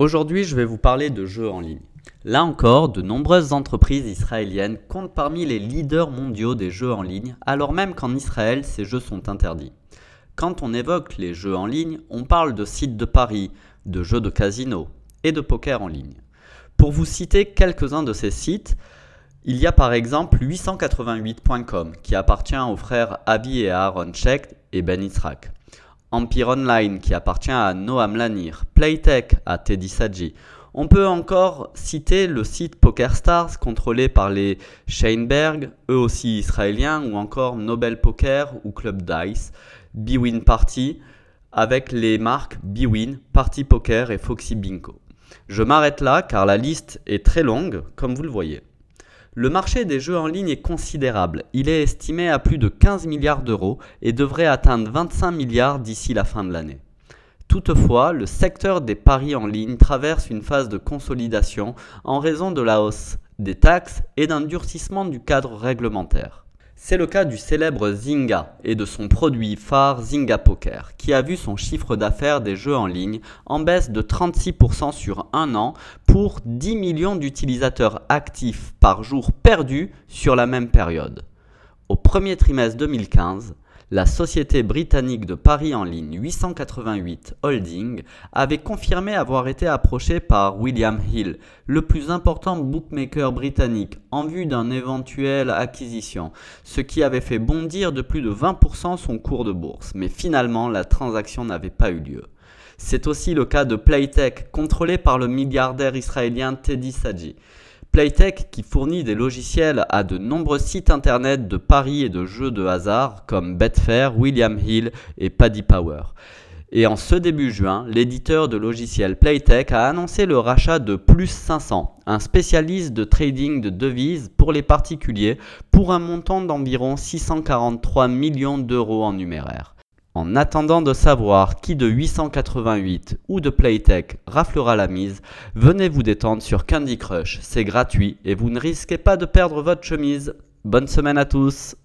Aujourd'hui, je vais vous parler de jeux en ligne. Là encore, de nombreuses entreprises israéliennes comptent parmi les leaders mondiaux des jeux en ligne, alors même qu'en Israël, ces jeux sont interdits. Quand on évoque les jeux en ligne, on parle de sites de paris, de jeux de casino et de poker en ligne. Pour vous citer quelques-uns de ces sites, il y a par exemple 888.com qui appartient aux frères Abi et Aaron Shecht et Ben Israq. Empire Online qui appartient à Noam Lanir, Playtech à Teddy Saji. On peut encore citer le site PokerStars contrôlé par les Sheinberg, eux aussi israéliens, ou encore Nobel Poker ou Club Dice, Bwin Party, avec les marques Bwin, Party Poker et Foxy Bingo. Je m'arrête là car la liste est très longue, comme vous le voyez. Le marché des jeux en ligne est considérable. Il est estimé à plus de 15 milliards d'euros et devrait atteindre 25 milliards d'ici la fin de l'année. Toutefois, le secteur des paris en ligne traverse une phase de consolidation en raison de la hausse des taxes et d'un durcissement du cadre réglementaire. C'est le cas du célèbre Zynga et de son produit phare Zynga Poker, qui a vu son chiffre d'affaires des jeux en ligne en baisse de 36% sur un an pour 10 millions d'utilisateurs actifs par jour perdus sur la même période. Au premier trimestre 2015, la société britannique de paris en ligne 888 Holding avait confirmé avoir été approchée par William Hill, le plus important bookmaker britannique, en vue d'un éventuel acquisition, ce qui avait fait bondir de plus de 20% son cours de bourse, mais finalement la transaction n'avait pas eu lieu. C'est aussi le cas de Playtech, contrôlé par le milliardaire israélien Teddy Saji. Playtech qui fournit des logiciels à de nombreux sites internet de paris et de jeux de hasard comme Betfair, William Hill et Paddy Power. Et en ce début juin, l'éditeur de logiciels Playtech a annoncé le rachat de Plus 500, un spécialiste de trading de devises pour les particuliers, pour un montant d'environ 643 millions d'euros en numéraire. En attendant de savoir qui de 888 ou de Playtech raflera la mise, venez vous détendre sur Candy Crush, c'est gratuit et vous ne risquez pas de perdre votre chemise. Bonne semaine à tous